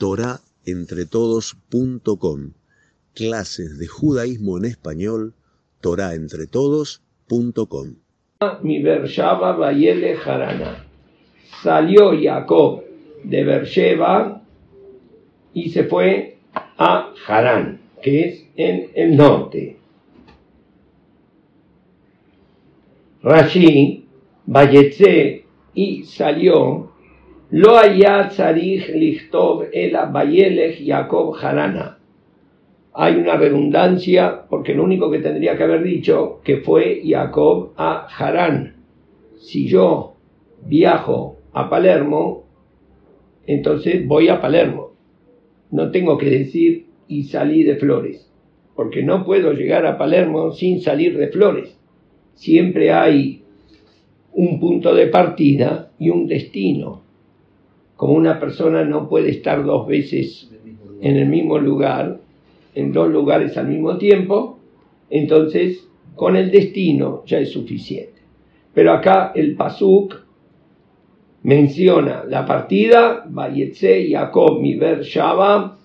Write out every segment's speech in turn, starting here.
torahentretodos.com. Clases de judaísmo en español, torahentretodos.com. Mi Bershaba Bayele Harana. Salió Jacob de Bersheba y se fue a Harán, que es en el norte. Rashi, Bayetze y salió, lo haya tzarich lichtov ela Bayelech Jacob Harana. Hay una redundancia porque lo único que tendría que haber dicho que fue Jacob a Harán. Si yo viajo a Palermo, entonces voy a Palermo. No tengo que decir y salí de Flores, porque no puedo llegar a Palermo sin salir de Flores. Siempre hay un punto de partida y un destino. Como una persona no puede estar dos veces en el mismo lugar, en dos lugares al mismo tiempo, entonces con el destino ya es suficiente. Pero acá el Pasuk menciona la partida, Bayetze Jacob Miber Shaba,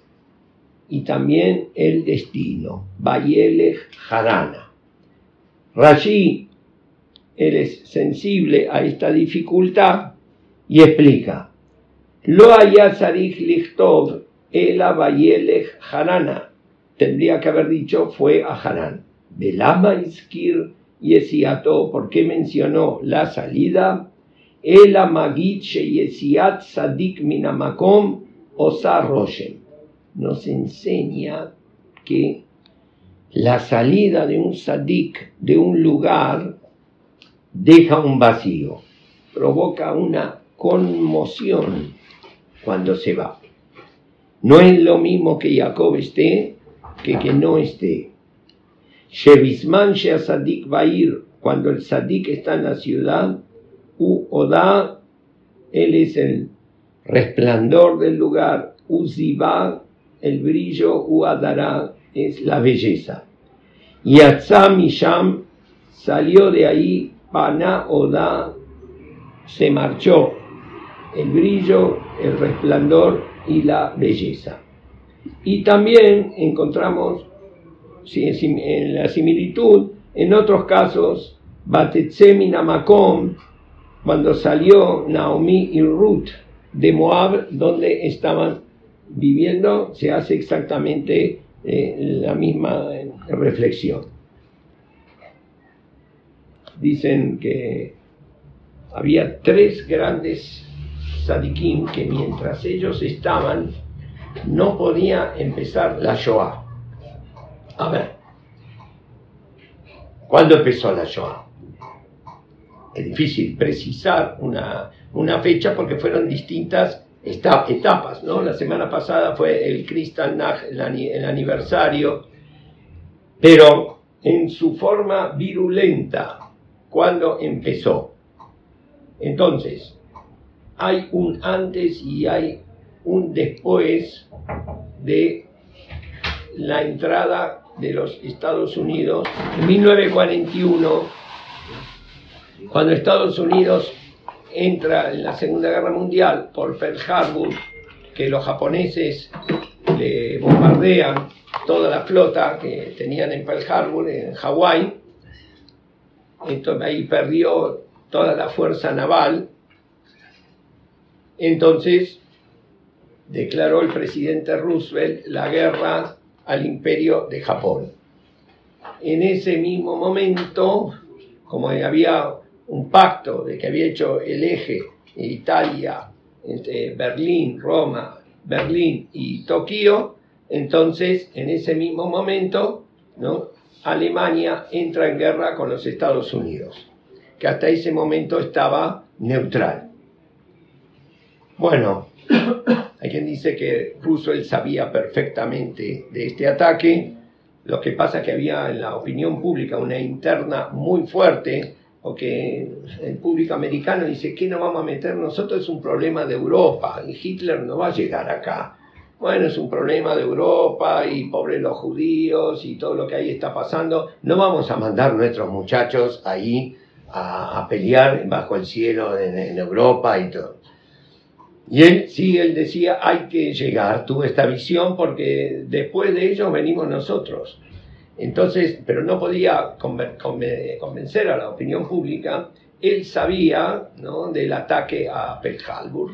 y también el destino, Bayelech Harana. Rashi, él es sensible a esta dificultad y explica, Lo sarich lichtov ela Bayelech Harana. Tendría que haber dicho fue a Harán. Belama iskir yesiato, ¿por qué mencionó la salida? Ela magit yesiat sadik minamakom osa roshem. Nos enseña que la salida de un sadik de un lugar deja un vacío, provoca una conmoción cuando se va. No es lo mismo que Jacob esté que que no esté. Shevisman Sadik ir cuando el Sadik está en la ciudad, U Oda, él es el resplandor del lugar, U el brillo, U Adara, es la belleza. Y Misham salió de ahí, Pana Oda se marchó, el brillo, el resplandor y la belleza. Y también encontramos en la similitud, en otros casos, Batetzemi Namakom, cuando salió Naomi y Ruth de Moab, donde estaban viviendo, se hace exactamente eh, la misma eh, reflexión. Dicen que había tres grandes sadikim que mientras ellos estaban no podía empezar la Shoah. A ver, ¿cuándo empezó la Shoah? Es difícil precisar una, una fecha porque fueron distintas etapas, ¿no? La semana pasada fue el Kristallnacht, el aniversario, pero en su forma virulenta, ¿cuándo empezó? Entonces, hay un antes y hay un después de la entrada de los Estados Unidos. En 1941, cuando Estados Unidos entra en la Segunda Guerra Mundial por Pearl Harbor, que los japoneses le bombardean toda la flota que tenían en Pearl Harbor, en Hawái, entonces ahí perdió toda la fuerza naval, entonces declaró el presidente Roosevelt la guerra al imperio de Japón. En ese mismo momento, como había un pacto de que había hecho el eje Italia entre Berlín, Roma, Berlín y Tokio, entonces en ese mismo momento. Alemania entra en guerra con los Estados Unidos, que hasta ese momento estaba neutral. Bueno, hay quien dice que Roosevelt sabía perfectamente de este ataque. Lo que pasa es que había en la opinión pública una interna muy fuerte, porque el público americano dice, ¿qué nos vamos a meter nosotros? Es un problema de Europa y Hitler no va a llegar acá. Bueno, es un problema de Europa y pobres los judíos y todo lo que ahí está pasando. No vamos a mandar nuestros muchachos ahí a, pelear bajo el cielo en Europa y todo. Y él, sí, él decía, hay que llegar, tuvo esta visión porque después de ellos venimos nosotros. Entonces, pero no podía convencer a la opinión pública. Él sabía ¿no? del ataque a Pearl Harbor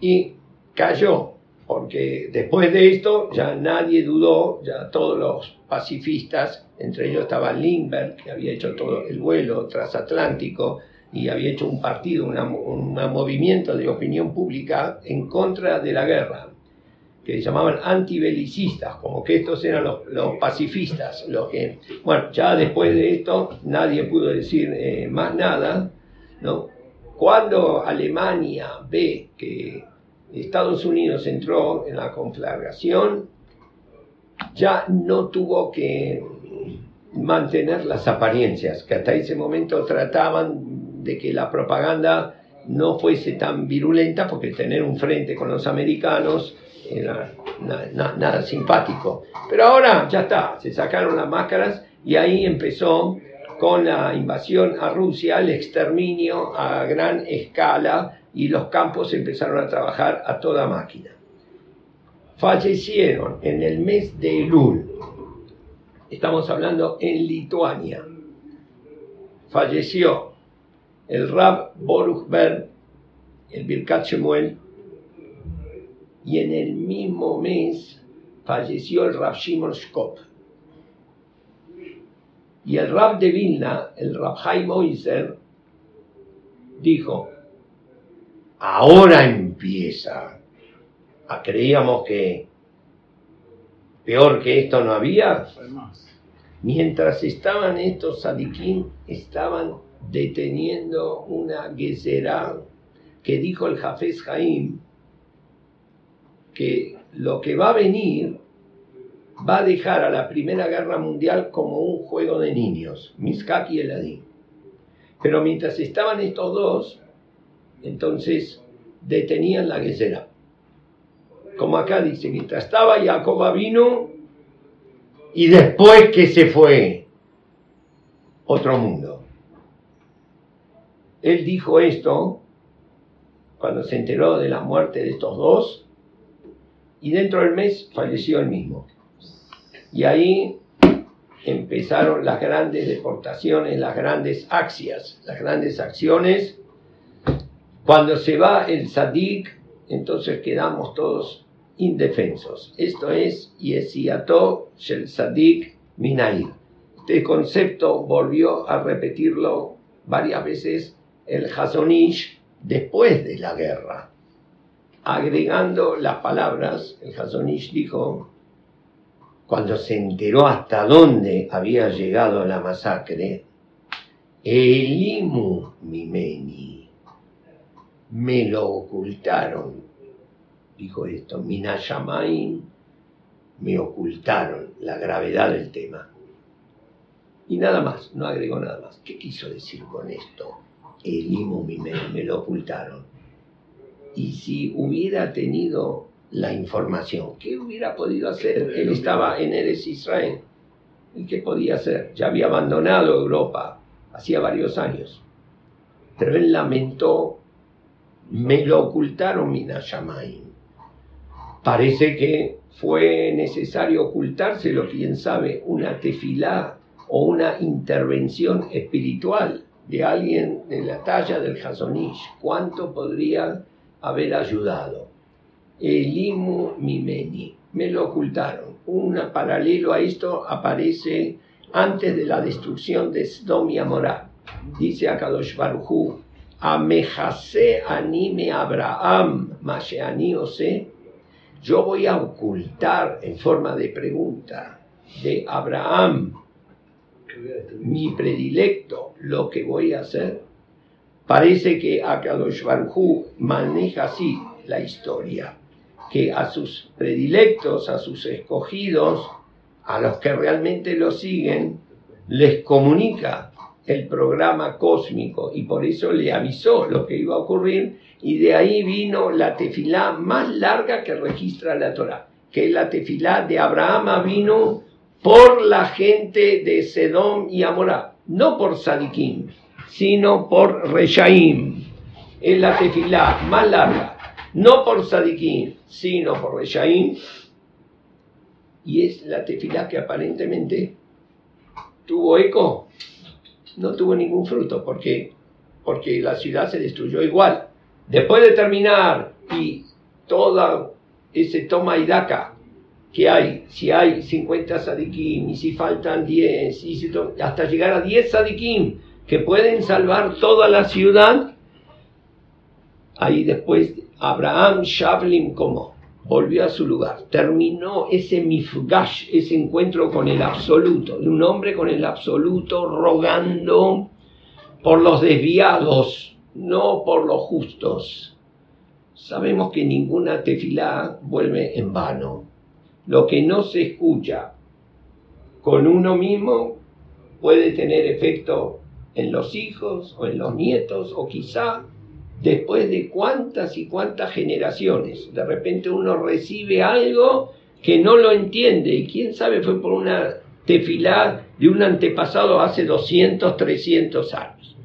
y cayó, porque después de esto ya nadie dudó, ya todos los pacifistas, entre ellos estaba Lindbergh, que había hecho todo el vuelo transatlántico y había hecho un partido, un movimiento de opinión pública en contra de la guerra, que se llamaban antibelicistas, como que estos eran los, pacifistas, los que, bueno, ya después de esto nadie pudo decir eh, más nada, ¿no? Cuando Alemania ve que Estados Unidos entró en la conflagración, ya no tuvo que mantener las apariencias, que hasta ese momento trataban de que la propaganda no fuese tan virulenta, porque tener un frente con los americanos era nada simpático. Pero ahora ya está, se sacaron las máscaras y ahí empezó con la invasión a Rusia, el exterminio a gran escala y los campos empezaron a trabajar a toda máquina. Fallecieron en el mes de Elul, estamos hablando en Lituania, falleció el Rab Boruch Ber, el Birkat Shemuel, y en el mismo mes falleció el Rab Shimon Shkop. Y el Rab de Vilna, el Rab Haim Oizer, dijo, ahora empieza. Ah, creíamos que peor que esto no había. Mientras estaban estos sadiquín, estaban deteniendo una gezerá que dijo el Jafes Jaim que lo que va a venir va a dejar a la Primera Guerra Mundial como un juego de niños, Miskak y Eladín. Pero mientras estaban estos dos, entonces detenían la guerra. Como acá dice, mientras estaba Jacoba vino y después que se fue, otro mundo. Él dijo esto cuando se enteró de la muerte de estos dos y dentro del mes falleció él mismo. Y ahí empezaron las grandes deportaciones, las grandes acciones, las grandes acciones cuando se va el sadik, entonces quedamos todos indefensos. Esto es Yesiato Shel Sadik Minair. Este concepto volvió a repetirlo varias veces el Hasonish después de la guerra. Agregando las palabras, el Hasonish dijo, cuando se enteró hasta dónde había llegado la masacre, Elimu Mimeni me lo ocultaron. Dijo esto, Minayamain, me ocultaron la gravedad del tema. Y nada más, no agregó nada más. ¿Qué quiso decir con esto? El imo me, me lo ocultaron. Y si hubiera tenido la información, ¿qué hubiera podido hacer? Él estaba en Eres Israel. ¿Y qué podía hacer? Ya había abandonado Europa hacía varios años. Pero él lamentó me lo ocultaron Minashamain. Parece que fue necesario ocultárselo, quién sabe, una tefilá o una intervención espiritual de alguien de la talla del Hasonish. ¿Cuánto podría haber ayudado? Elimu Mimeni. Me lo ocultaron. Un paralelo a esto aparece antes de la destrucción de Sdom y Amorá. Dice Akadosh Baruchu, Amejase anime Abraham, Masheani Ose, yo voy a ocultar en forma de pregunta de Abraham, mi predilecto, lo que voy a hacer. Parece que Akadosh Baruj maneja así la historia, que a sus predilectos, a sus escogidos, a los que realmente lo siguen, les comunica el programa cósmico y por eso le avisó lo que iba a ocurrir y de ahí vino la tefilá más larga que registra la Torah, que es la tefilá de Abraham vino por la gente de Sedom y Amorá, no por Sadikim, sino por Reshaim. Es la tefilá más larga. no por Sadiquín, sino por Reshaim, y es la tefilá que aparentemente tuvo eco, no tuvo ningún fruto, porque porque la ciudad se destruyó igual. Después de terminar y toda ese toma y daca que hay, si hay 50 sadikim y si faltan 10, y hasta llegar a 10 sadikim que pueden salvar toda la ciudad, ahí después Abraham Shavlim como volvió a su lugar, terminó ese mifgash, ese encuentro con el absoluto, de un hombre con el absoluto rogando por los desviados, no por los justos. Sabemos que ninguna tefilá vuelve en vano. Lo que no se escucha con uno mismo puede tener efecto en los hijos o en los nietos o quizá después de cuántas y cuántas generaciones. De repente uno recibe algo que no lo entiende y quién sabe fue por una tefilá de un antepasado hace 200, 300 años.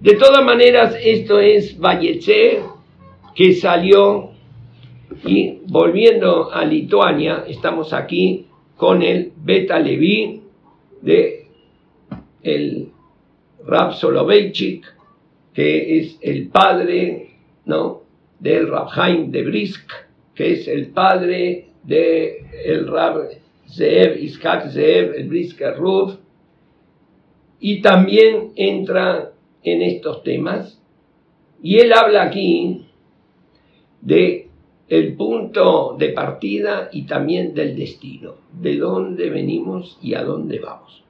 De todas maneras, esto es Valleche, que salió y volviendo a Lituania, estamos aquí con el Beta Levi de el Rab Soloveitchik, que es el padre ¿no? del Rabhaim de Brisk, que es el padre del el Rab Zeev, Iskak Zeev, el Brisker Ruf, y también entra en estos temas y él habla aquí de el punto de partida y también del destino, de dónde venimos y a dónde vamos.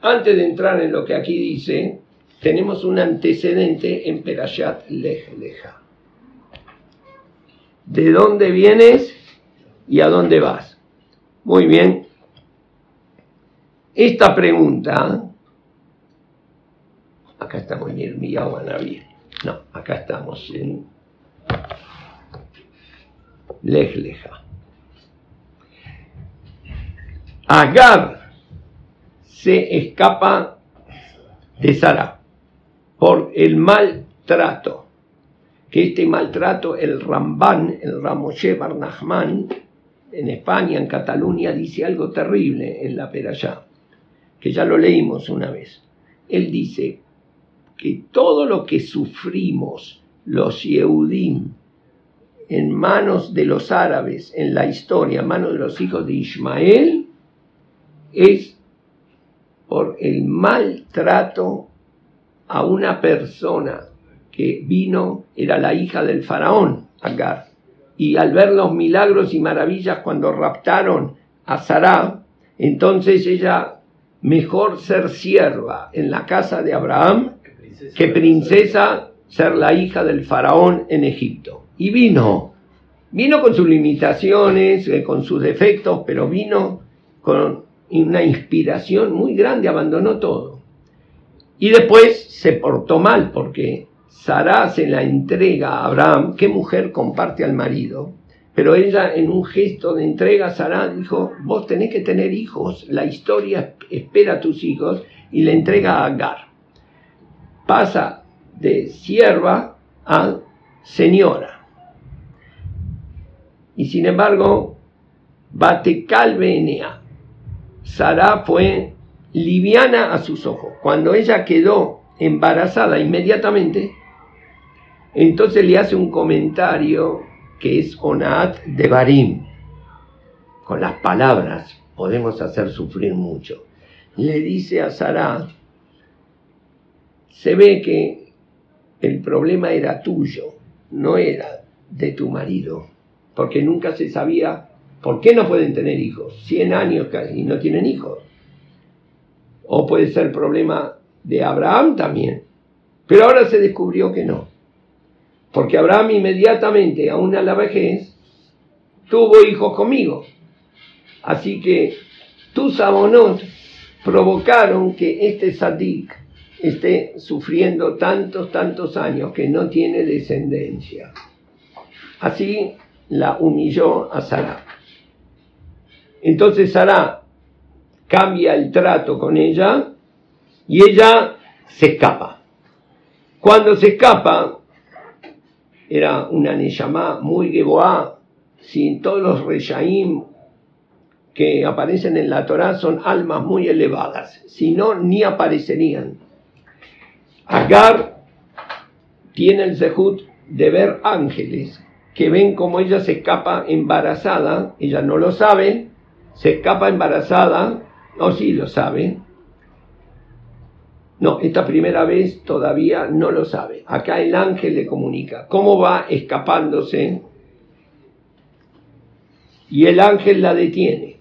Antes de entrar en lo que aquí dice, tenemos un antecedente en Perashat Lech Leja. ¿De dónde vienes y a dónde vas? Muy bien. Esta pregunta acá estamos en Irmiyahu No, acá estamos en Lejleja. Agar se escapa de Sara por el maltrato. Que este maltrato, el Ramban, el Ramoshe Barnahman, en España, en Cataluña, dice algo terrible en la Perayá, que ya lo leímos una vez. Él dice, que todo lo que sufrimos los Yehudim en manos de los árabes en la historia, en manos de los hijos de Ismael, es por el maltrato a una persona que vino, era la hija del faraón, Agar, y al ver los milagros y maravillas cuando raptaron a Sarah, entonces ella, mejor ser sierva en la casa de Abraham que princesa ser la hija del faraón en Egipto. Y vino, vino con sus limitaciones, eh, con sus defectos, pero vino con una inspiración muy grande, abandonó todo. Y después se portó mal porque Sara se la entrega a Abraham, qué mujer comparte al marido, pero ella en un gesto de entrega a Sara dijo, vos tenés que tener hijos, la historia espera a tus hijos y le entrega a Agar pasa de sierva a señora. Y sin embargo, Batecal Sara fue liviana a sus ojos. Cuando ella quedó embarazada inmediatamente, entonces le hace un comentario que es Onat de Barim. Con las palabras podemos hacer sufrir mucho. Le dice a Sara, se ve que el problema era tuyo, no era de tu marido, porque nunca se sabía por qué no pueden tener hijos, 100 años casi y no tienen hijos. O puede ser problema de Abraham también, pero ahora se descubrió que no, porque Abraham inmediatamente, aún a la vejez, tuvo hijos conmigo. Así que tus abonos provocaron que este sadik esté sufriendo tantos, tantos años que no tiene descendencia. Así la humilló a Sara. Entonces Sara cambia el trato con ella y ella se escapa. Cuando se escapa, era una Neyamá muy Geboá, si todos los Reshaim que aparecen en la Torá son almas muy elevadas, si no, ni aparecerían. Agar tiene el zehut de ver ángeles que ven como ella se escapa embarazada, ella no lo sabe, se escapa embarazada, o sí lo sabe. No, esta primera vez todavía no lo sabe. Acá el ángel le comunica cómo va escapándose y el ángel la detiene.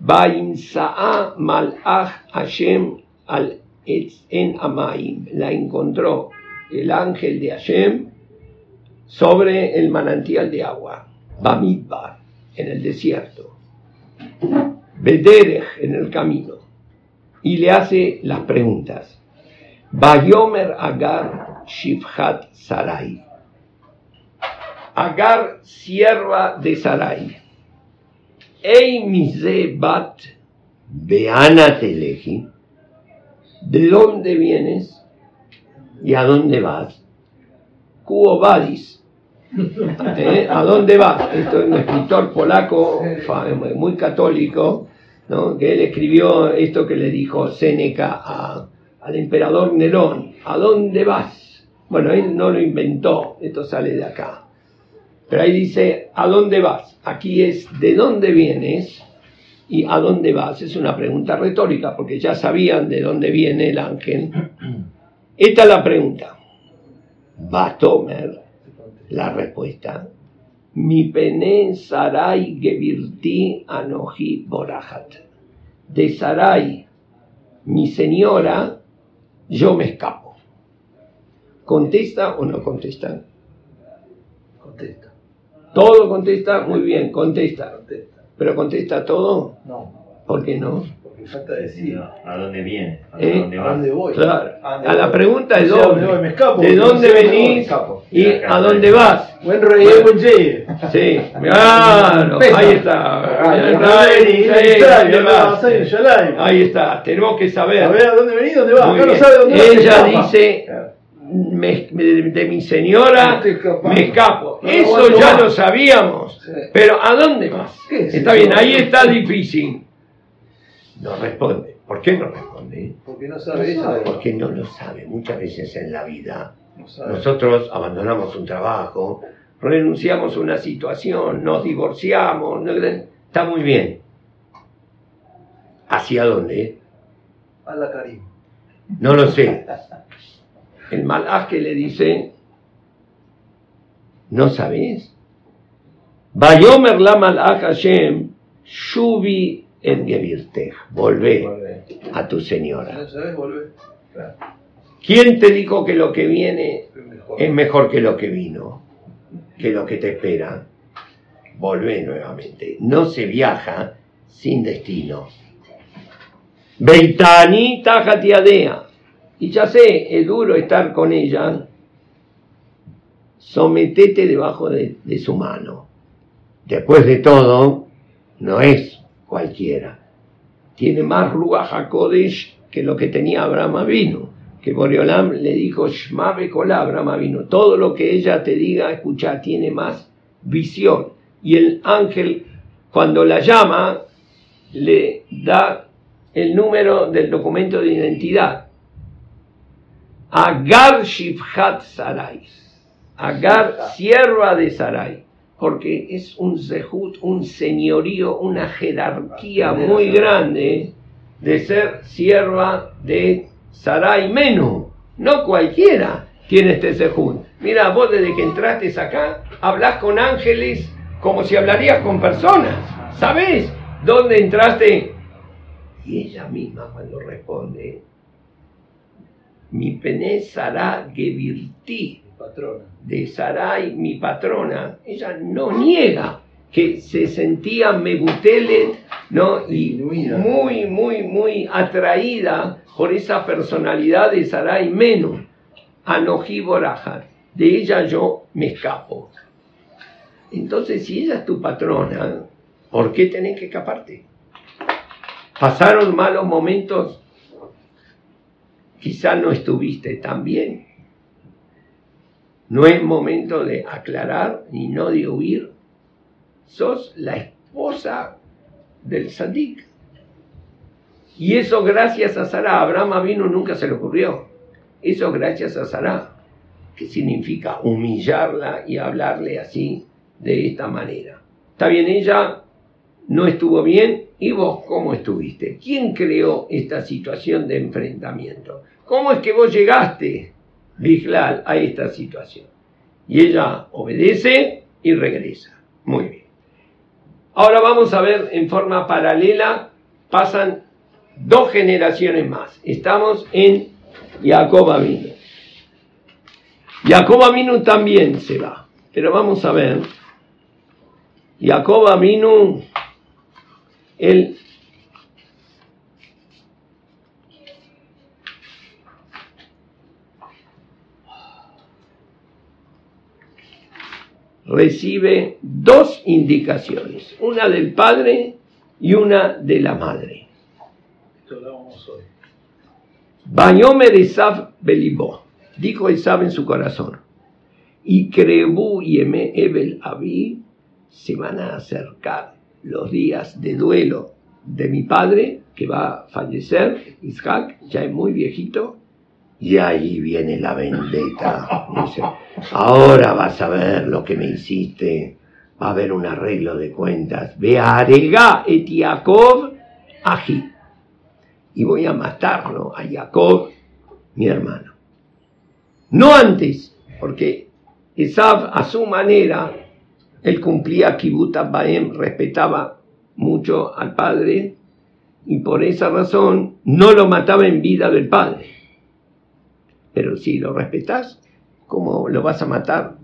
malach Hashem al en Amaim. La encontró el ángel de Hashem sobre el manantial de agua. Bamidbar, en el desierto. Bederech, en el camino. Y le hace las preguntas. Bayomer Agar Shifhat Sarai. Agar, sierva de Sarai. Ei mise bat beana teleji. ¿De dónde vienes y a dónde vas? Cuo vadis. ¿Eh? ¿A dónde vas? Esto es un escritor polaco muy católico, que él escribió esto que le dijo Séneca al emperador Nerón. ¿A dónde vas? Bueno, él no lo inventó, esto sale de acá. Pero ahí dice, ¿a dónde vas? Aquí es, ¿de dónde vienes? ¿Y a dónde vas? Es una pregunta retórica, porque ya sabían de dónde viene el ángel. Esta es la pregunta. Va a tomar la respuesta. Mi pene Sarai Gevirti Anoji Borahat. De Sarai, mi señora, yo me escapo. ¿Contesta o no contesta? Contesta. Todo contesta, muy bien, contesta. Contesta. ¿Pero contesta todo? No. ¿Por qué no? Porque falta decir. ¿A dónde viene? ¿A ¿Eh? dónde ¿A vas? dónde voy? Claro. ¿A dónde A la voy? pregunta es ¿a voy? Me escapo, ¿De no dónde venís escapo. y a dónde vas? Buen rey, buen llegue. Sí, claro, ahí está. Ah, Ahí ¿a está, tenemos que A saber. ver, ¿a dónde venís? ¿Dónde vas? No sabe dónde Ella dice, me- de, de mi señora me escapo. No Eso ya más. lo sabíamos. Sí. Pero ¿a dónde vas? ¿Qué es Está eso? bien, ahí está difícil. No responde. ¿Por qué no responde? Porque no sabe ella. Porque no lo sabe. Muchas veces en la vida No nosotros abandonamos un trabajo, renunciamos a una situación, nos divorciamos, no- está muy bien. ¿Hacia dónde? A la Karim. No lo sé. El malaj que le dice, ¿no sabes? Vayomer la malaj Hashem, shubi en gevirtej. Volvé Volvé. a tu señora. no sabes, volvé. Claro. ¿Quién te dijo que lo que viene Es mejor. es mejor que lo que vino? Que lo que te espera. Volvé nuevamente. No se viaja sin destino. Beitani tajatiadea. Y ya sé, es duro estar con ella. Sometete debajo de, de su mano. Después de todo, no es cualquiera. Tiene más Ruach HaKodesh que lo que tenía Abraham vino. Que Boreolam le dijo, Shma Bekolá, Abraham vino. Todo lo que ella te diga, escucha, tiene más visión. Y el ángel, cuando la llama, le da el número del documento de identidad. Agar Shifhat Sarai. Agar, sierva de Sarai. Porque es un zehut, un señorío, una jerarquía muy grande de ser sierva de Sarai Menú. No cualquiera tiene este zehut. Mira, vos desde que entraste acá, hablas con ángeles como si hablarías con personas. ¿Sabés dónde entraste? Y ella misma cuando responde, mi pené Sará Gevirti, Patrona. de Sarai, mi patrona, ella no niega que se sentía Mebutelet, ¿no? Y muy, muy, muy atraída por esa personalidad de Sarai Menu, Anoji Borajar. De ella yo me escapo. Entonces, si ella es tu patrona, ¿por qué tenés que escaparte? Pasaron malos momentos, quizá no estuviste tan bien. No es momento de aclarar ni no de huir. Sos la esposa del Sadik. Y eso gracias a Sara. Abraham vino nunca se le ocurrió. Eso gracias a Sara. Que significa humillarla y hablarle así, de esta manera. Está bien, ella no estuvo bien. ¿Y vos cómo estuviste? ¿Quién creó esta situación de enfrentamiento? ¿Cómo es que vos llegaste, Biglal, a esta situación? Y ella obedece y regresa. Muy bien. Ahora vamos a ver en forma paralela, pasan dos generaciones más. Estamos en Jacob Aminu. Jacob Aminu también se va, pero vamos a ver. Jacob Aminu, él recibe dos indicaciones, una del padre y una de la madre. Hoy. Bañomer Esab Belibó, dijo Esab en su corazón, y Crebu y Eme Ebel Abí se van a acercar los días de duelo de mi padre, que va a fallecer, Isaac, ya es muy viejito, y ahí viene la vendetta. Dice, ahora vas a ver lo que me hiciste, va a haber un arreglo de cuentas. Ve a Arega et Jacob. Y voy a matarlo a Jacob, mi hermano. No antes, porque Esab a su manera, él cumplía Kibbutz Baem, respetaba mucho al padre, y por esa razón no lo mataba en vida del padre. Pero si lo respetas, ¿cómo lo vas a matar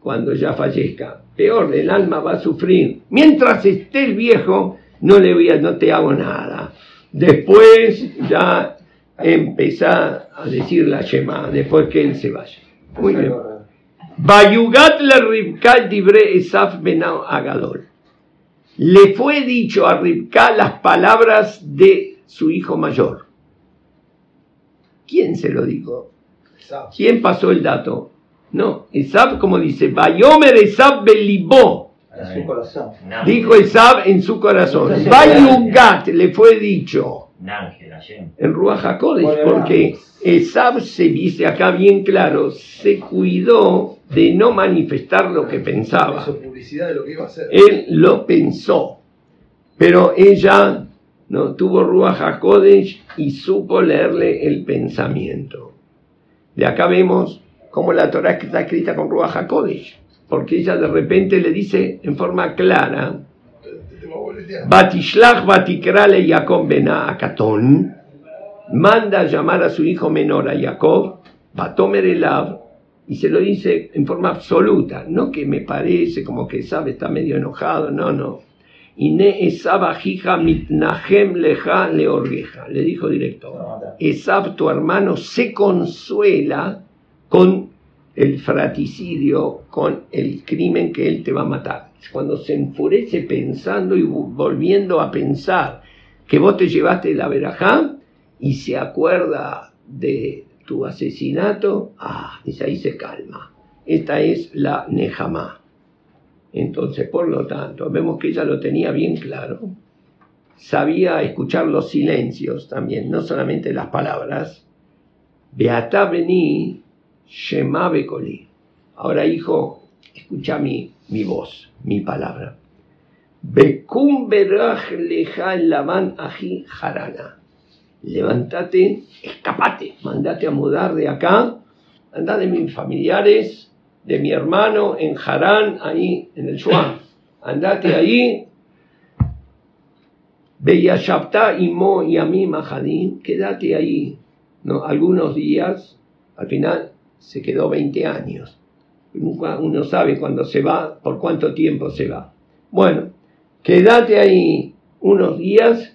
cuando ya fallezca? Peor, el alma va a sufrir. Mientras esté el viejo, no le voy no te hago nada. Después ya empezá a decir la Shema, después que él se vaya. Muy bien. Bayugat la Ribka dibre Esaf benao Agadol. Le fue dicho a Ribka las palabras de su hijo mayor. ¿Quién se lo dijo? ¿Quién pasó el dato? No, Esab, como dice, Bayomer Esab belibó. En su corazón. Dijo Esab en su corazón. Bayugat le fue dicho en Ruach HaKodesh, porque Esab se dice acá bien claro, se cuidó de no manifestar lo que pensaba. Hizo publicidad de lo que iba a hacer. Él lo pensó, pero ella no tuvo Ruach HaKodesh y supo leerle el pensamiento. De acá vemos cómo la Torah está escrita con Ruach HaKodesh, porque ella de repente le dice en forma clara. Batishlach Batikrale Jacob Bena Akatón, manda a llamar a su hijo menor a Jacob, Batomer y se lo dice en forma absoluta, no que me parece como que sabe está medio enojado, no, no. Le dijo directo. Esab, tu hermano, se consuela con el fraticidio, con el crimen que él te va a matar. Cuando se enfurece pensando y volviendo a pensar que vos te llevaste la verajá y se acuerda de tu asesinato, ah, dice ahí se calma. Esta es la Nejamá. Entonces, por lo tanto, vemos que ella lo tenía bien claro. Sabía escuchar los silencios también, no solamente las palabras. Beata vení, Shema Bekoli. Ahora, hijo, escucha mi, mi voz, mi palabra. Bekum beraj leja lavan aji jarana. Levántate, escapate, mandate a mudar de acá, anda de mis familiares, de mi hermano en Harán, ahí en el Shuam. Andate ahí. Beyashabta y Mo y Ami Mahadim, quédate ahí. ¿no? Algunos días, al final se quedó 20 años. Nunca uno sabe cuándo se va, por cuánto tiempo se va. Bueno, quédate ahí unos días,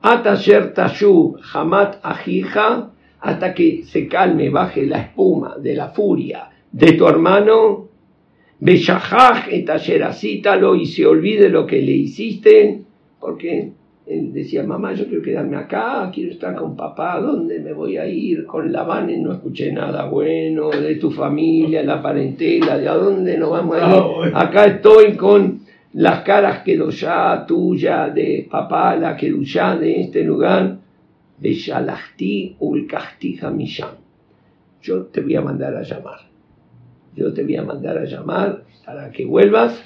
Atasher Tashu Hamat Ajija, hasta que se calme, baje la espuma de la furia de tu hermano, etasher asítalo y se olvide lo que le hiciste, porque él decía, mamá, yo quiero quedarme acá, quiero estar con papá, ¿dónde me voy a ir? Con la van no escuché nada bueno, de tu familia, la parentela, de a dónde nos vamos a ir. Acá estoy con las caras que ya tuya, de papá, la que ya de este lugar, de Shalachti Ulkahti Hamisham. Yo te voy a mandar a llamar. Yo te voy a mandar a llamar para que vuelvas.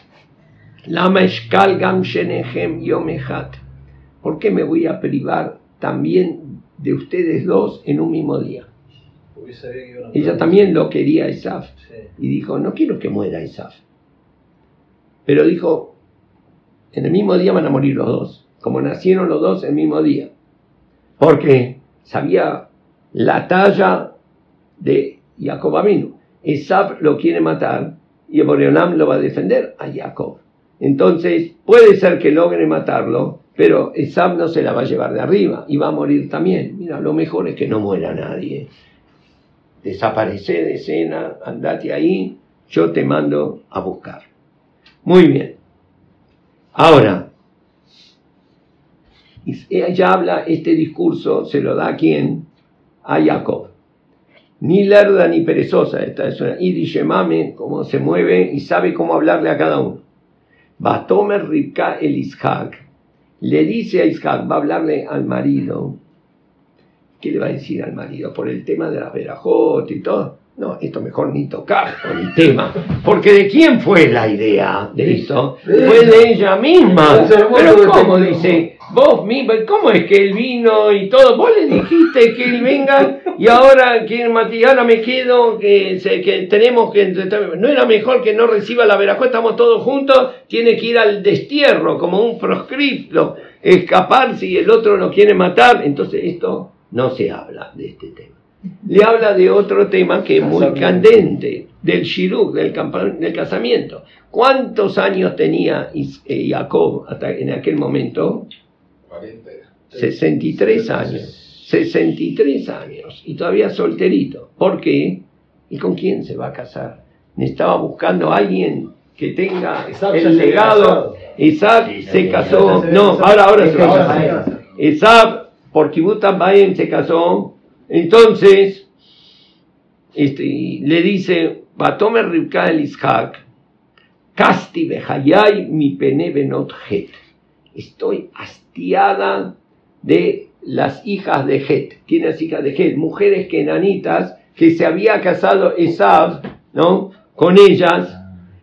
Lama Eshkal Gam Shenehem Yomehat. ¿Por qué me voy a privar también de ustedes dos en un mismo día? Ella también lo quería Isaf. Y dijo, no quiero que muera Isaf. Pero dijo, en el mismo día van a morir los dos, como nacieron los dos el mismo día. Porque sabía la talla de Jacob Aminu. Esaf lo quiere matar y Boreolam lo va a defender a Jacob. Entonces, puede ser que logre matarlo, pero Esaf no se la va a llevar de arriba y va a morir también. Mira, lo mejor es que no muera nadie. Desaparece de escena, andate ahí, yo te mando a buscar. Muy bien. Ahora, ella habla este discurso, se lo da a quién? A Jacob. Ni lerda ni perezosa, esta es una idishemame, cómo se mueve y sabe cómo hablarle a cada uno. Batomer Ribka el Ishak, le dice a Ishak, va a hablarle al marido. ¿Qué le va a decir al marido? Por el tema de la verajot y todo. No, esto mejor ni tocar con el tema. Porque ¿de quién fue la idea de esto? Fue de ella misma. Pero ¿cómo dice? Vos misma, ¿cómo es que él vino y todo? Vos le dijiste que él venga y ahora que ahora me quedo, que, que tenemos que... ¿No era mejor que no reciba la verajó? Estamos todos juntos, tiene que ir al destierro como un proscripto, escapar si el otro lo quiere matar. Entonces esto no se habla de este tema le habla de otro tema que es muy candente, del shiruk, del, del casamiento. ¿Cuántos años tenía eh, Jacob en aquel momento? 63 años. 63 años y todavía solterito. ¿Por qué? ¿Y con quién se va a casar? Estaba buscando a alguien que tenga el legado. Isaac se casó. No, ahora, ahora se va a casar. Isaac por Kibbutz se casó entonces, este, le dice, Batome Ribka el Ishak, Casti Behayay mi pene benot het. Estoy hastiada de las hijas de Het. ¿Quiénes hijas de Het? Mujeres kenanitas que se había casado Esav, ¿no? Con ellas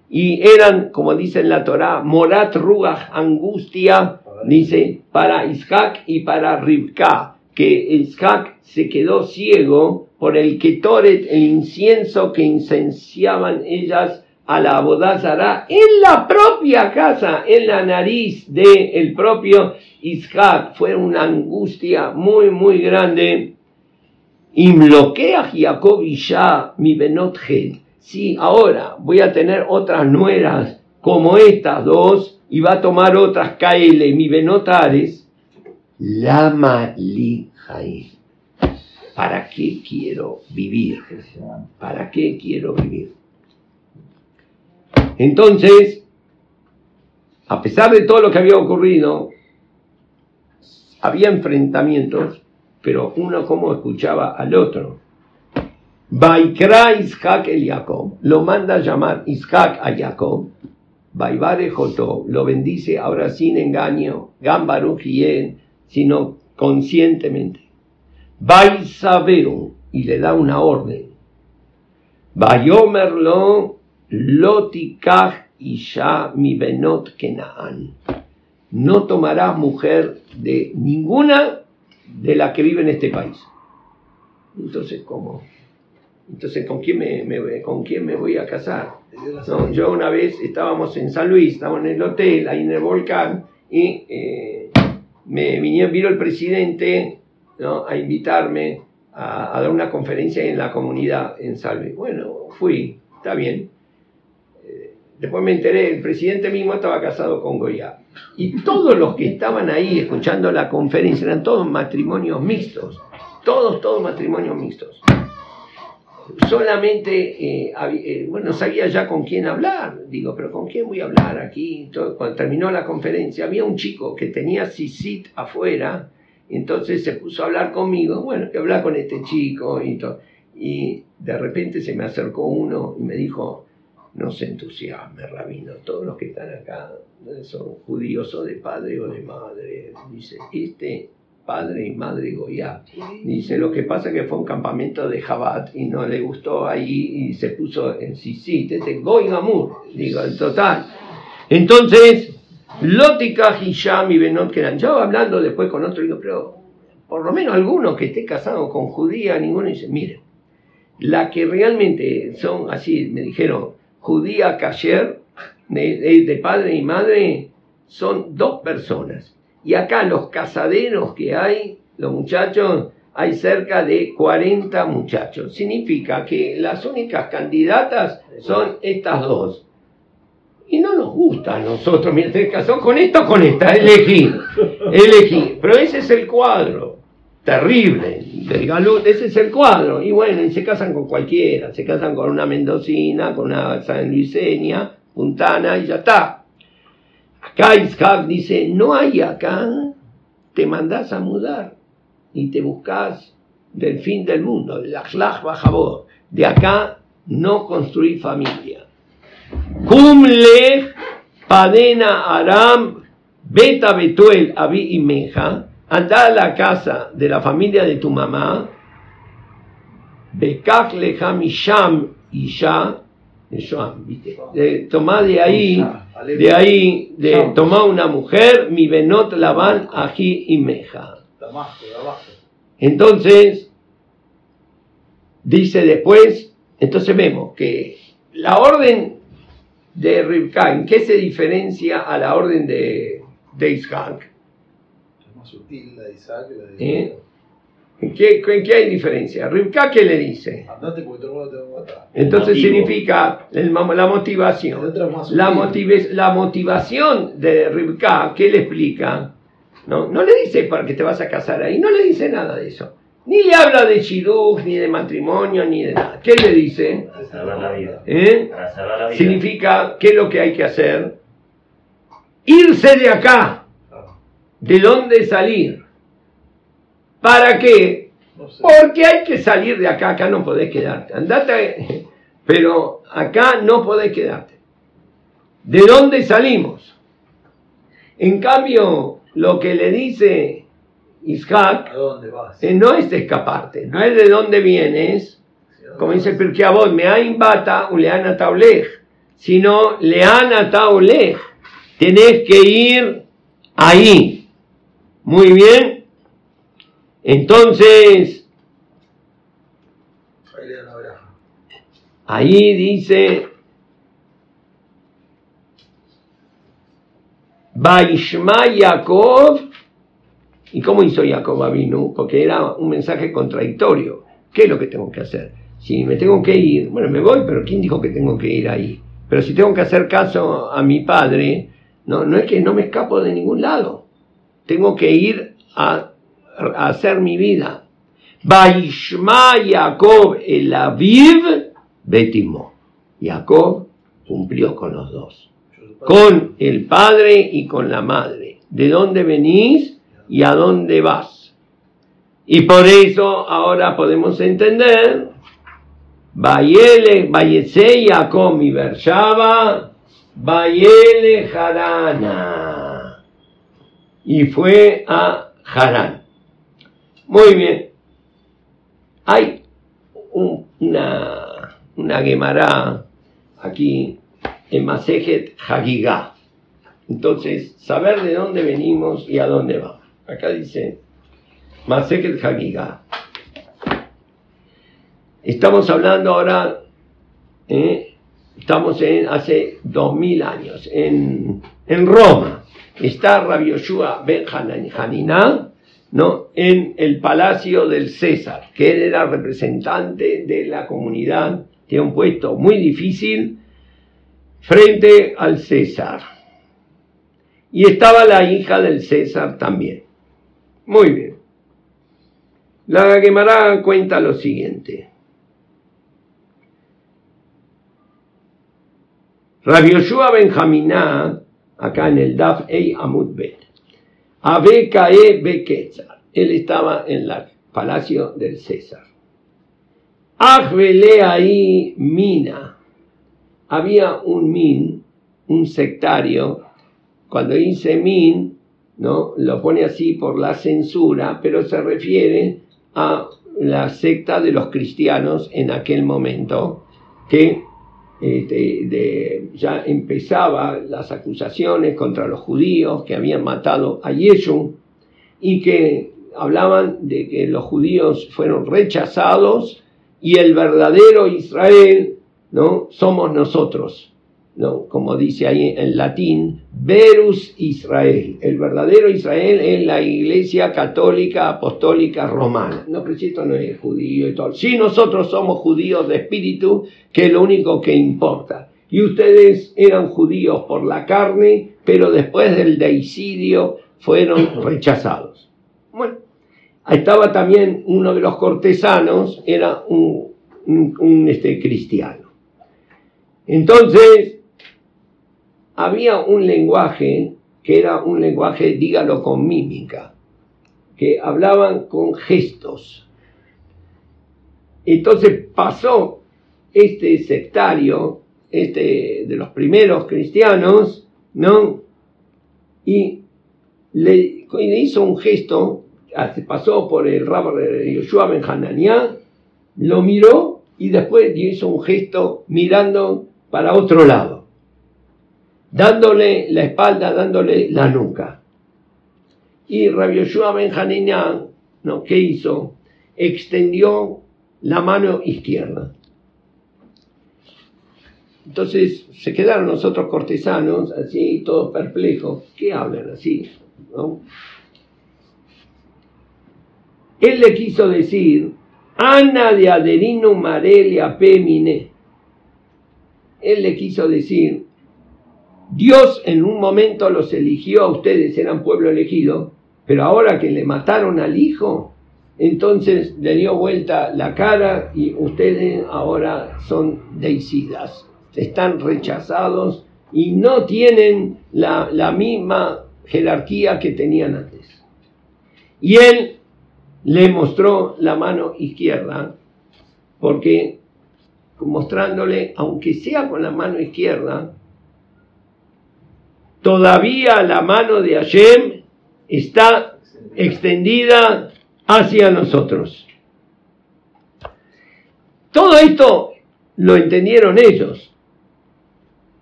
y eran, como dice en la Torah, Morat Ruach, angustia, dice, para Ishak y para Ribka que Isaac se quedó ciego por el ketoret, el incienso que incenciaban ellas a la abodazara en la propia casa, en la nariz del el propio Isaac. Fue una angustia muy, muy grande. Imloquea Jacob y ya mi benot Sí, ahora voy a tener otras nueras como estas dos y va a tomar otras KL, mi benotares Lama li ¿Para qué quiero vivir? ¿Para qué quiero vivir? Entonces, a pesar de todo lo que había ocurrido, había enfrentamientos, pero uno como escuchaba al otro. Baikra Ishak el Jacob, lo manda a llamar Ishak a Jacob. Baibare Joto, lo bendice ahora sin engaño. Gambaru sino conscientemente. Baisaberu, y le da una orden. Bayomerlo lotikaj isha mi benot kenaan. No tomarás mujer de ninguna de las que vive en este país. Entonces, ¿cómo? Entonces, ¿con quién me, ¿con quién me voy a casar? yo una vez estábamos en San Luis, estábamos en el hotel, ahí en el volcán, y eh, me vino, el presidente a invitarme a, dar una conferencia en la comunidad en Salve. Bueno, fui, está bien. Eh, después me enteré, el presidente mismo estaba casado con Goya. Y todos los que estaban ahí escuchando la conferencia eran todos matrimonios mixtos. Todos, todos matrimonios mixtos. Solamente, eh, eh, bueno, no sabía ya con quién hablar. Digo, pero ¿con quién voy a hablar aquí? Cuando terminó la conferencia, había un chico que tenía CICIT afuera, entonces se puso a hablar conmigo, bueno, que hablar con este chico y todo. Y de repente se me acercó uno y me dijo, no se entusiasme, rabino, todos los que están acá son judíos o de padre o de madre. Dice, este padre y madre Goya. Dice, lo que pasa es que fue un campamento de Jabat y no le gustó ahí y se puso en Sisit, este Goy Gamur, digo, en total. Entonces, Lótica, Hisham y Benot Keran. Yo hablando después con otro, digo, pero por lo menos alguno que esté casado con judía, ninguno dice, miren, la que realmente son así, me dijeron, judía de, de- de padre y madre, son dos personas. Y acá los casaderos que hay, los muchachos, hay cerca de 40 muchachos. Significa que las únicas candidatas son estas dos. Y no nos gusta a nosotros, te casó con esta o con esta, elegí, elegí. Pero ese es el cuadro, terrible, del Galut, ese es el cuadro. Y bueno, y se casan con cualquiera, se casan con una mendocina, con una sanluiseña, puntana, y ya está. Acá Ishak dice, no hay acá, te mandás a mudar y te buscas del fin del mundo, Akhlaq Bajabor. De acá no construir familia. Kumle Padena Aram Beta Betuel Abi y Meja, anda a la casa de la familia de tu mamá, Bekak Leja Misham De- tomá de ahí, de ahí, de tomá una mujer, mi Benot Labán Aji y Meja. Entonces, dice después, entonces vemos que la orden de Rivka, ¿en qué se diferencia a la orden de, de Isaac? Es más sutil la de Isaac que la de ¿Eh? ¿En qué, en qué hay diferencia? Rivka, ¿qué le dice? Andate porque todo el mundo te va a matar. Entonces Motivo. significa el la motivación. motive- la motivación de Rivka, ¿qué le explica? No, no le dice para que te vas a casar ahí, no le dice nada de eso. Ni le habla de shidduch, ni de matrimonio, ni de nada. ¿Qué le dice? Para salvar la vida. ¿Eh? Para salvar la vida. Significa, ¿qué es lo que hay que hacer? Irse de acá. ¿De dónde salir? ¿Para qué? No sé. Porque hay que salir de acá, acá no podés quedarte. Andate, pero acá no podés quedarte. ¿De dónde salimos? En cambio, lo que le dice Isaac ¿A dónde vas? eh, no es de escaparte, no es de dónde vienes, ¿Sí, a dónde como dice el Avot, me ha imbata leana taulej, sino leana taulej. Tenés que ir ahí. Muy bien. Entonces, Ahí dice, Baishma Yaakov, ¿y cómo hizo Jacob Avinu? Porque era un mensaje contradictorio. ¿Qué es lo que tengo que hacer? Si me tengo que ir, bueno, me voy, pero ¿quién dijo que tengo que ir ahí? Pero si tengo que hacer caso a mi padre, no, no es que no me escapo de ningún lado. Tengo que ir a hacer mi vida. Baishma Jacob el Aviv Betimo. Jacob cumplió con los dos. Con el padre y con la madre. ¿De dónde venís y a dónde vas? Y por eso ahora podemos entender. Bayetse Jacob mi Bershaba, Bayele Harana. Y fue a Harán. Muy bien. Hay un- una, una aquí en Masejet Hagigah. Entonces, saber de dónde venimos y a dónde vamos. Acá dice Masejet Hagigah. Estamos hablando ahora, eh, estamos en hace dos mil años, en, en Roma. Está Rabbi Yoshua Ben Haniná, ¿no? en el Palacio del César, que él era representante de la comunidad, tiene un puesto muy difícil frente al César. Y estaba la hija del César también. Muy bien. La Gemara cuenta lo siguiente. Rabioshua Benjaminá, acá en el Daf Ei Amud Bet Abe Kae Beketzar, él estaba en el palacio del César. Ajvele ahí Mina, había un Min, un sectario, cuando dice Min, ¿no? lo pone así por la censura, pero se refiere a la secta de los cristianos en aquel momento, que este, ya empezaba las acusaciones contra los judíos que habían matado a Yeshua y que hablaban de que los judíos fueron rechazados y el verdadero Israel no somos nosotros. ¿No? como dice ahí en latín, Verus Israel. El verdadero Israel es la iglesia católica apostólica romana. No, Cristo no es judío y todo. Si nosotros somos judíos de espíritu, que es lo único que importa. Y ustedes eran judíos por la carne, pero después del deicidio fueron rechazados. Bueno, estaba también uno de los cortesanos, era un, un este, cristiano. Entonces, había un lenguaje que era un lenguaje, dígalo con mímica, que hablaban con gestos. Entonces pasó este sectario, este de los primeros cristianos, ¿no? Y le, hizo un gesto, pasó por el rabbi Yoshua Ben Hananiah, lo miró y después hizo un gesto mirando para otro lado dándole la espalda, dándole la nuca. Y Rabbi Yoshua ¿no? ¿qué hizo? Extendió la mano izquierda. Entonces se quedaron los otros cortesanos así, todos perplejos. ¿Qué hablan así? Él le quiso decir, Ana de Aderino Marelia Pemine. Él le quiso decir, Dios en un momento los eligió a ustedes, eran pueblo elegido, pero ahora que le mataron al hijo, entonces le dio vuelta la cara y ustedes ahora son deicidas, están rechazados y no tienen la, la misma jerarquía que tenían antes. Y él le mostró la mano izquierda, porque mostrándole, aunque sea con la mano izquierda, todavía la mano de Hashem está extendida hacia nosotros. Todo esto lo entendieron ellos.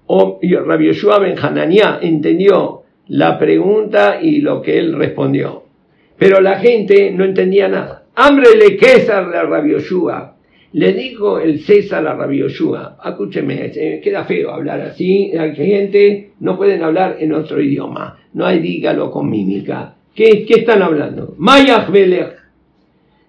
O Rabbi Yoshua Ben Hananiah entendió la pregunta y lo que él respondió. Pero la gente no entendía nada. Hambre le César de Rabbi Yoshua. Le dijo el César a Rabbi Yoshua, escúcheme, queda feo hablar así, hay gente, no pueden hablar en otro idioma, no hay dígalo con mímica. ¿Qué, están hablando? Mayach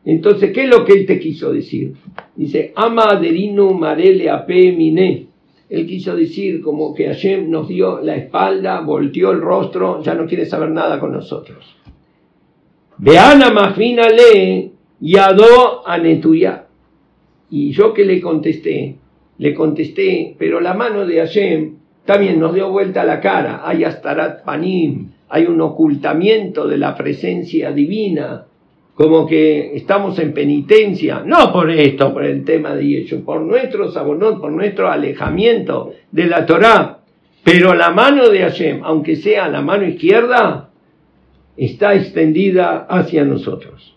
Entonces, ¿qué es lo que él te quiso decir? Dice, ama aderinu marele ape mine. Él quiso decir como que Hashem nos dio la espalda, volteó el rostro, ya no quiere saber nada con nosotros. Veana mafina le yado anetuya. Y yo que le contesté, le contesté, pero la mano de Hashem también nos dio vuelta la cara. Hay astarat panim, hay un ocultamiento de la presencia divina, como que estamos en penitencia, no por esto, por el tema de Yeshua, por nuestro sabonot, por nuestro alejamiento de la Torá. Pero la mano de Hashem, aunque sea la mano izquierda, está extendida hacia nosotros.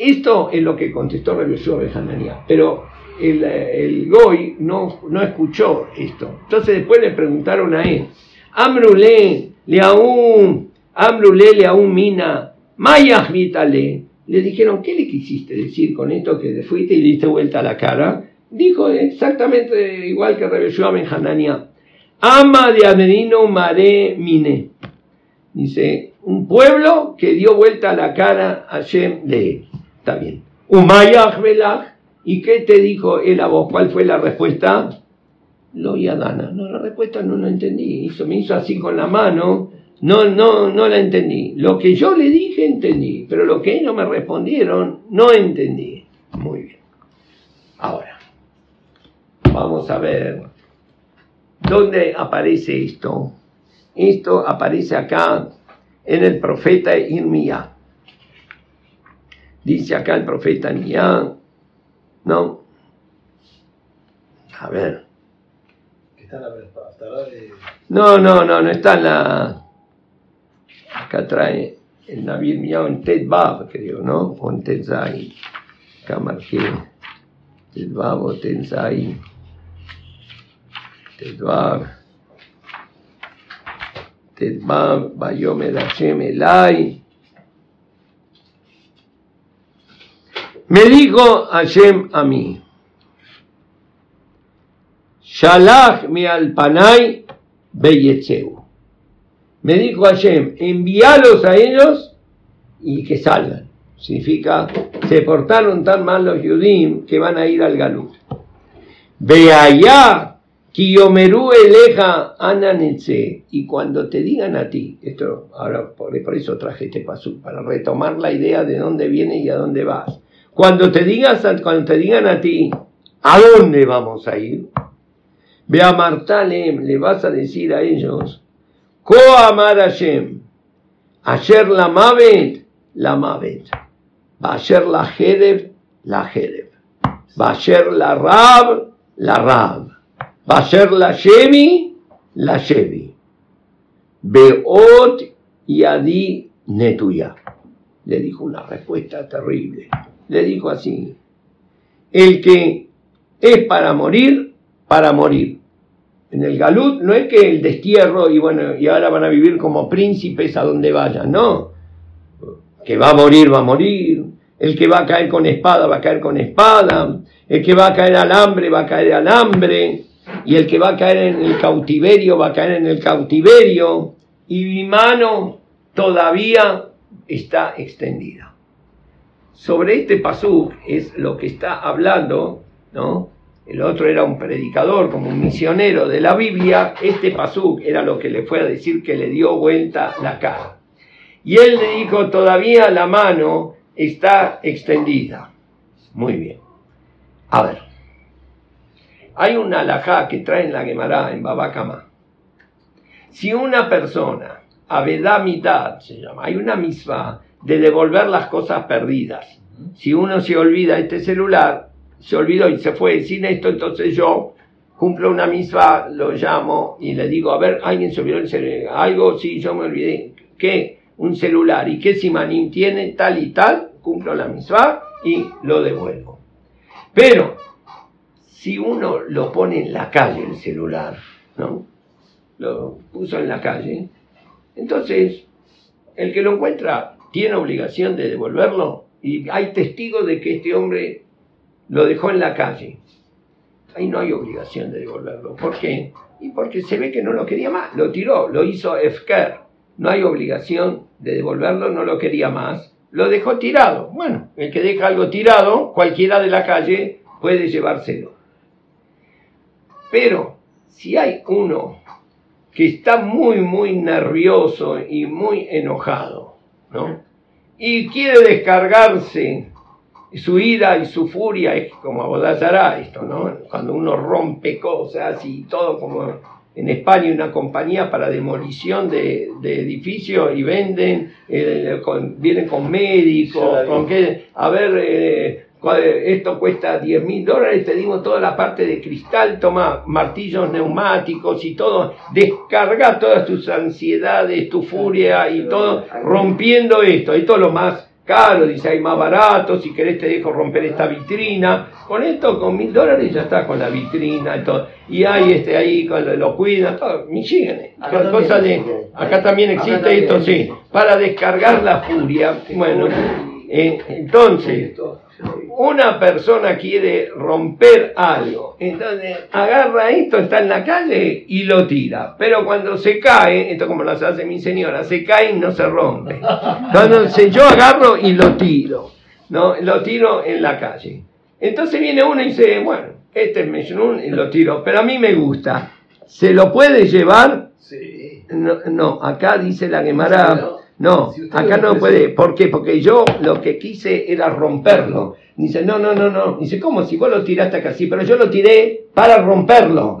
Esto es lo que contestó de Hananiah, pero el, Goy no, no escuchó esto. Entonces después le preguntaron a él, Amrule, leaún, Amrule, leaún mina, mayahmitale. Le dijeron, ¿qué le quisiste decir con esto que te fuiste y diste vuelta a la cara? Dijo exactamente igual que Ben Hananiah. Ama de Adenino Mare Mine. Dice, un pueblo que dio vuelta a la cara a Shem de él. Está bien. ¿Y qué te dijo él a vos? ¿Cuál fue la respuesta? Lo Yadana. No, la respuesta no la entendí. Hizo, me hizo así con la mano. No, no, no la entendí. Lo que yo le dije entendí, pero lo que ellos me respondieron no entendí. Muy bien. Ahora, vamos a ver ¿Dónde aparece esto? Esto aparece acá en el profeta Irmía. Dice acá el profeta Irmía, ¿no? A ver. De. No, no, no, no está en la. Acá trae el Naví Irmía en Ted Bab, creo, ¿no? O en Ted Zai. Acá marqué. Ted Bab o Ted Zai. Ted Bab. Ted Bab, Elai. Me dijo Hashem a mí. Shalach mi alpanay beyetzeu. Me dijo Hashem, envíalos a ellos y que salgan. Significa, se portaron tan mal los Yudim que van a ir al Galut. Ve allá, Kiyomeru eleja ananetse. Y cuando te digan a ti, esto ahora por, por eso traje este paso, para retomar la idea de dónde viene y a dónde vas. Cuando te, digas, cuando te digan a ti, ¿a dónde vamos a ir? Ve a Martalem, le vas a decir a ellos, Ko amar Hashem, Asher la mavet, la mavet, Basher la jereb, la jereb, Basher la rab, la rab, Basher la shemi, la shevi, Beot yadi netuya. Le dijo una respuesta terrible. Le dijo así, el que es para morir, para morir. En el Galut no es que el destierro y bueno, y ahora van a vivir como príncipes a donde vayan, no. Que va a morir, va a morir. El que va a caer con espada, va a caer con espada. El que va a caer al hambre, va a caer al hambre. Y el que va a caer en el cautiverio, va a caer en el cautiverio. Y mi mano todavía está extendida. Sobre este pasú es lo que está hablando, ¿no? el otro era un predicador, como un misionero de la Biblia, este Pasuk era lo que le fue a decir que le dio vuelta la cara. Y él le dijo, todavía la mano está extendida. Muy bien. A ver. Hay una alajá que trae en la Gemara, en Babacama. Si una persona, Abedá mitad se llama, hay una misma de devolver las cosas perdidas. Si uno se olvida este celular, se olvidó y se fue sin esto, entonces yo cumplo una misma, lo llamo y le digo, a ver, alguien se olvidó el celular, algo, sí, yo me olvidé, ¿qué? Un celular, ¿y qué simanín tiene? Tal y tal, cumplo la misma y lo devuelvo. Pero, si uno lo pone en la calle el celular, ¿no? Lo puso en la calle, entonces, el que lo encuentra tiene obligación de devolverlo y hay testigos de que este hombre lo dejó en la calle. Ahí no hay obligación de devolverlo. ¿Por qué? Y porque se ve que no lo quería más. Lo tiró, lo hizo Efker. No hay obligación de devolverlo, no lo quería más. Lo dejó tirado. Bueno, el que deja algo tirado, cualquiera de la calle puede llevárselo. Pero si hay uno que está muy, muy nervioso y muy enojado, ¿no? Y quiere descargarse su ira y su furia es como Abodazará, esto, ¿no? Cuando uno rompe cosas y todo como en España una compañía para demolición de, de edificios y venden, eh, con- vienen con médicos, con que, a ver, eh, esto cuesta 10 mil dólares, te dimos toda la parte de cristal, toma martillos neumáticos y todo, descarga todas tus ansiedades, tu furia y todo, rompiendo esto, esto es lo más caro, dice hay más barato, si querés te dejo romper esta vitrina, con esto con mil dólares ya está con la vitrina y todo, y hay este ahí, con lo, lo cuida, todo, Michigan, Acá cosa de, existe. acá también Acá existe también esto, sí, para descargar la furia, bueno, eh, entonces, una persona quiere romper algo, entonces agarra esto, está en la calle y lo tira. Pero cuando se cae, esto como lo hace mi señora, se cae y no se rompe. Entonces yo agarro y lo tiro, ¿no? Lo tiro en la calle. Entonces viene uno y dice, bueno, este es Mejnun y lo tiro, pero a mí me gusta. ¿Se lo puede llevar? Sí. No, no, acá dice la Gemara, No, acá no puede. ¿Por qué? Porque yo lo que quise era romperlo. Dice, no, no, no, no. Dice, ¿cómo? Si vos lo tiraste acá, sí, pero yo lo tiré para romperlo.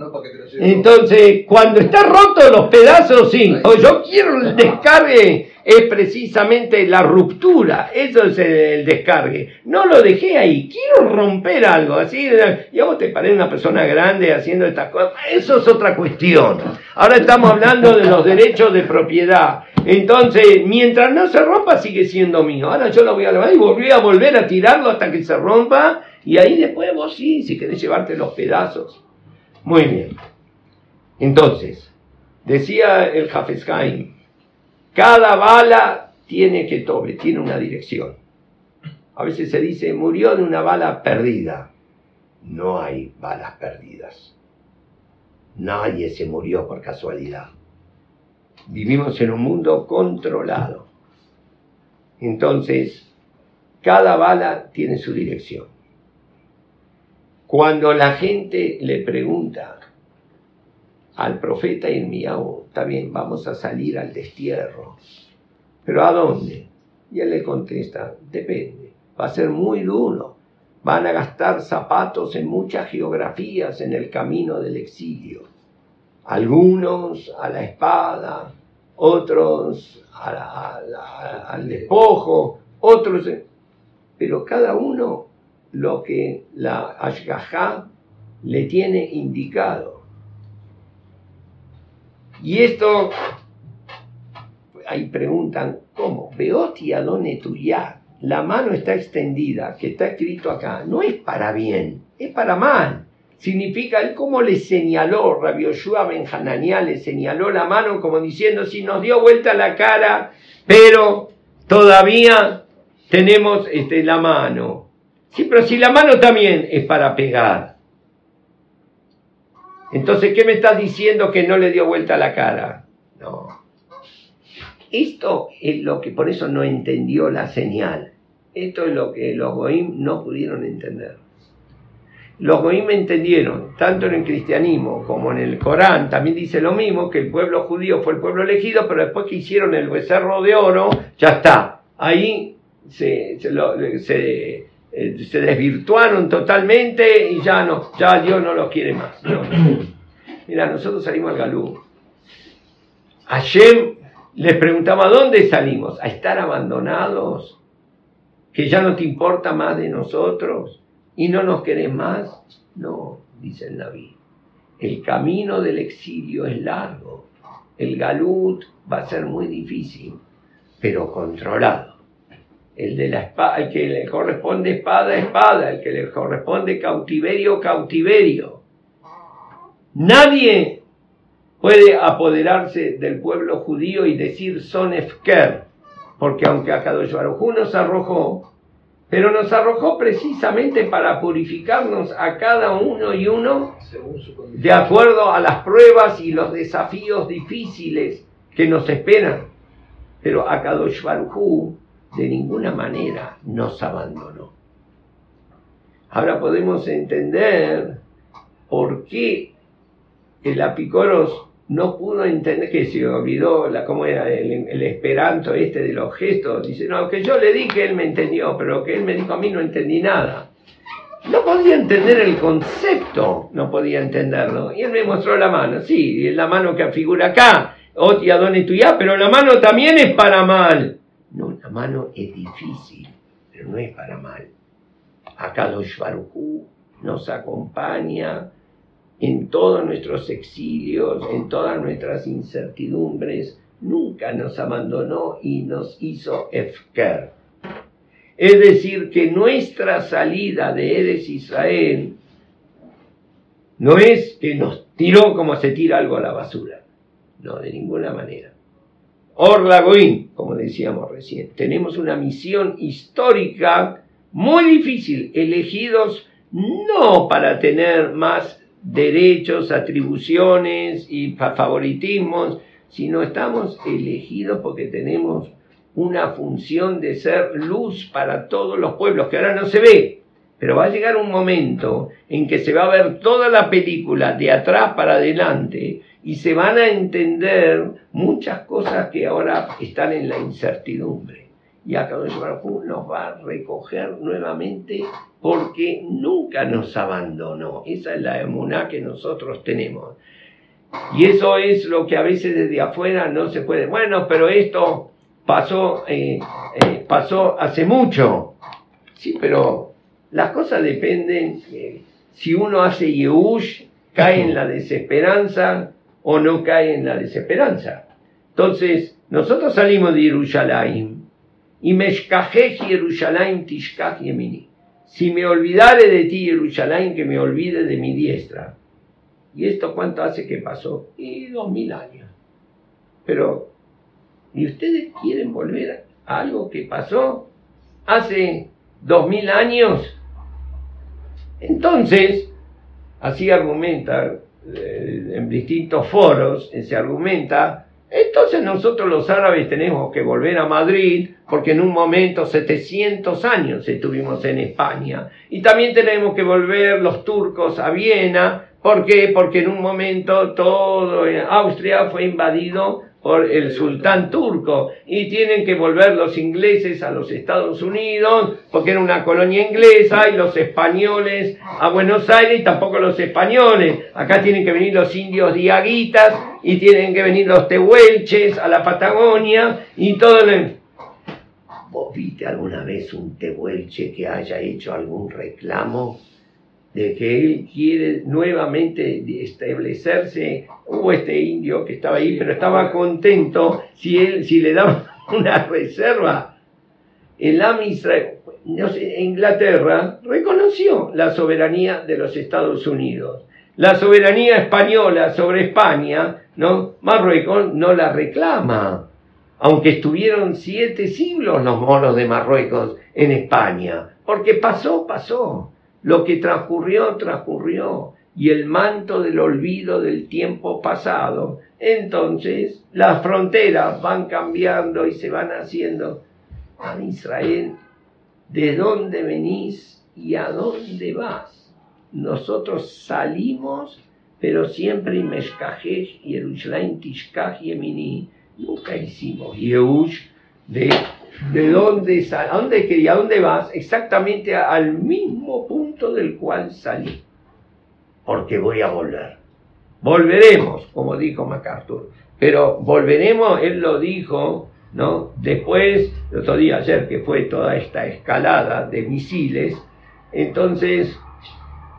Entonces, cuando está roto los pedazos, sí. O yo quiero el descargue, es precisamente la ruptura. Eso es el, descargue. No lo dejé ahí. Quiero romper algo. Así, y a vos te parece una persona grande haciendo estas cosas. Eso es otra cuestión. Ahora estamos hablando de los derechos de propiedad. Entonces, mientras no se rompa, sigue siendo mío. Ahora yo lo voy a levantar y voy a volver a tirarlo hasta que se rompa. Y ahí después vos sí, si querés llevarte los pedazos. Muy bien. Entonces, decía el Hafezheim, cada bala tiene que tobe, tiene una dirección. A veces se dice, murió de una bala perdida. No hay balas perdidas. Nadie se murió por casualidad. Vivimos en un mundo controlado. Entonces, cada bala tiene su dirección. Cuando la gente le pregunta al profeta Irmiao, está bien, vamos a salir al destierro, pero ¿a dónde? Y él le contesta, depende, va a ser muy duro, van a gastar zapatos en muchas geografías en el camino del exilio, algunos a la espada, otros al despojo, otros... Pero cada uno lo que la Ashgahá le tiene indicado. Y esto, ahí preguntan, ¿cómo? Beoti Adone tuya, la mano está extendida, que está escrito acá, no es para bien, es para mal significa él como le señaló, Rabbi Yoshua Ben le señaló la mano como diciendo, si nos dio vuelta la cara, pero todavía tenemos este, la mano. Sí, pero si la mano también es para pegar. Entonces, ¿qué me estás diciendo que no le dio vuelta la cara? No. Esto es lo que por eso no entendió la señal. Esto es lo que los Goim no pudieron entender. Los Goim entendieron, tanto en el cristianismo como en el Corán, también dice lo mismo, que el pueblo judío fue el pueblo elegido, pero después que hicieron el becerro de oro, ya está. Ahí se, se, eh, desvirtuaron totalmente y ya no, ya Dios no los quiere más. Mira, nosotros salimos al Galú. Hashem les preguntaba, ¿dónde salimos? ¿A estar abandonados? ¿Que ya no te importa más de nosotros? y no nos querés más. No, dice el Naví. El camino del exilio es largo. El galut va a ser muy difícil, pero controlado. El de la espada, el que le corresponde espada, espada, el que le corresponde cautiverio, cautiverio. Nadie puede apoderarse del pueblo judío y decir son efker, porque aunque Akadosh Baruj nos arrojó, pero nos arrojó precisamente para purificarnos a cada uno y uno de acuerdo a las pruebas y los desafíos difíciles que nos esperan. Pero a Kadosh Baruj de ninguna manera nos abandonó. Ahora podemos entender por qué el apicoros no pudo entender que se olvidó la, cómo era el, esperanto este de los gestos. Dice, no, que yo le di que él me entendió, pero que él me dijo a mí no entendí nada. No podía entender el concepto, no podía entenderlo. Y él me mostró la mano, sí, la mano que figura acá, Otia Done Tuya, pero la mano también es para mal. No, la mano es difícil, pero no es para mal. Acá los Barujú nos acompaña en todos nuestros exilios, en todas nuestras incertidumbres, nunca nos abandonó y nos hizo Efker. Es decir, que nuestra salida de Eres Israel no es que nos tiró como se tira algo a la basura. No, de ninguna manera. Orla como decíamos recién, tenemos una misión histórica muy difícil, elegidos no para tener más derechos, atribuciones y favoritismos, sino estamos elegidos porque tenemos una función de ser luz para todos los pueblos, que ahora no se ve, pero va a llegar un momento en que se va a ver toda la película de atrás para adelante y se van a entender muchas cosas que ahora están en la incertidumbre. Y acá nos va a recoger nuevamente porque nunca nos abandonó. Esa es la emuná que nosotros tenemos. Y eso es lo que a veces desde afuera no se puede. Bueno, pero esto pasó, eh, eh, pasó hace mucho. Sí, pero las cosas dependen. Eh, si uno hace Yehush, cae en la desesperanza o no cae en la desesperanza. Entonces, nosotros salimos de Jerusalén y Meshkajej Jerusalén Tishkaj Yemini. Si me olvidare de ti, Jerusalén, que me olvide de mi diestra. ¿Y esto cuánto hace que pasó? Y dos mil años. Pero, ¿y ustedes quieren volver a algo que pasó hace dos mil años? Entonces, así argumenta, en distintos foros, se argumenta, entonces nosotros los árabes tenemos que volver a Madrid porque en un momento 700 años estuvimos en España y también tenemos que volver los turcos a Viena, ¿por qué? Porque en un momento todo Austria fue invadido por el sultán turco y tienen que volver los ingleses a los Estados Unidos porque era una colonia inglesa y los españoles a Buenos Aires y tampoco los españoles. Acá tienen que venir los indios diaguitas y tienen que venir los tehuelches a la Patagonia y todo lo... ¿Vos viste alguna vez un tehuelche que haya hecho algún reclamo? De que él quiere nuevamente establecerse. Hubo este indio que estaba ahí, pero estaba contento si, él, si le daban una reserva. El Am Inglaterra reconoció la soberanía de los Estados Unidos. La soberanía española sobre España, ¿no? Marruecos no la reclama, aunque estuvieron siete siglos los monos de Marruecos en España, porque pasó, pasó. Lo que transcurrió, transcurrió, y el manto del olvido del tiempo pasado, entonces las fronteras van cambiando y se van haciendo. A Israel, ¿de dónde venís y a dónde vas? Nosotros salimos, pero siempre Meshkajej, Yerushalayim, Tishkaj, Yemini, nunca hicimos Yehush de de dónde, a dónde quería, a dónde vas, exactamente al mismo punto del cual salí. Porque voy a volver. Volveremos, como dijo MacArthur. Pero volveremos, él lo dijo, ¿no? Después, el otro día, ayer, que fue toda esta escalada de misiles, entonces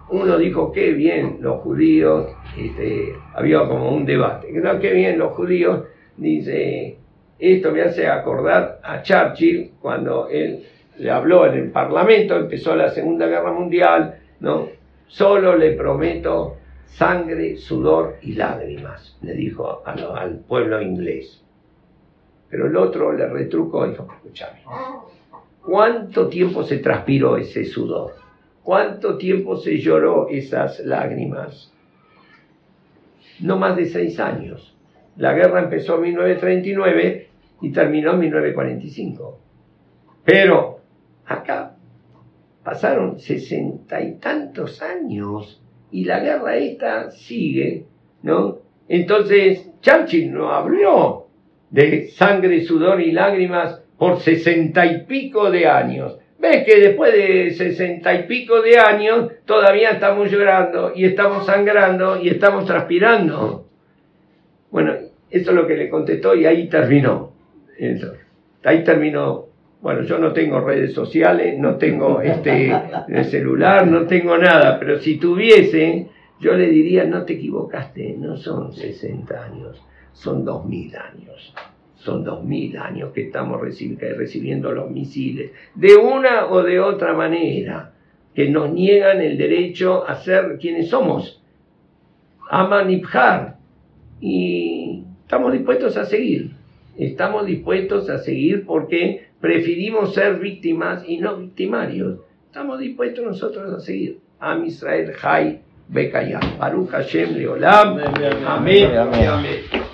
uno dijo, qué bien los judíos, este, había como un debate, no, qué bien los judíos, dice, esto me hace acordar a Churchill cuando él le habló en el Parlamento, empezó la Segunda Guerra Mundial, ¿no? Solo le prometo sangre, sudor y lágrimas, le dijo al pueblo inglés. Pero el otro le retrucó y dijo, escúchame, ¿cuánto tiempo se transpiró ese sudor? ¿Cuánto tiempo se lloró esas lágrimas? No más de seis años. La guerra empezó en 1939 y terminó en 1945. Pero acá pasaron sesenta y tantos años y la guerra esta sigue, ¿no? Entonces Churchill no habló de sangre, sudor y lágrimas por sesenta y pico de años. Ves que después de sesenta y pico de años todavía estamos llorando y estamos sangrando y estamos transpirando. Bueno, eso es lo que le contestó y ahí terminó. Ahí terminó. Bueno, yo no tengo redes sociales, no tengo este celular, no tengo nada, pero si tuviese, yo le diría, no te equivocaste, no son 60 años, son 2000 años. Son 2000 años que estamos recibiendo los misiles, de una o de otra manera, que nos niegan el derecho a ser quienes somos, a manipjar, y estamos dispuestos a seguir estamos dispuestos a seguir porque preferimos ser víctimas y no victimarios. Estamos dispuestos nosotros a seguir. Am Israel Jai Bekayah. Baruch Hashem Leolam. Amén. amén. amén.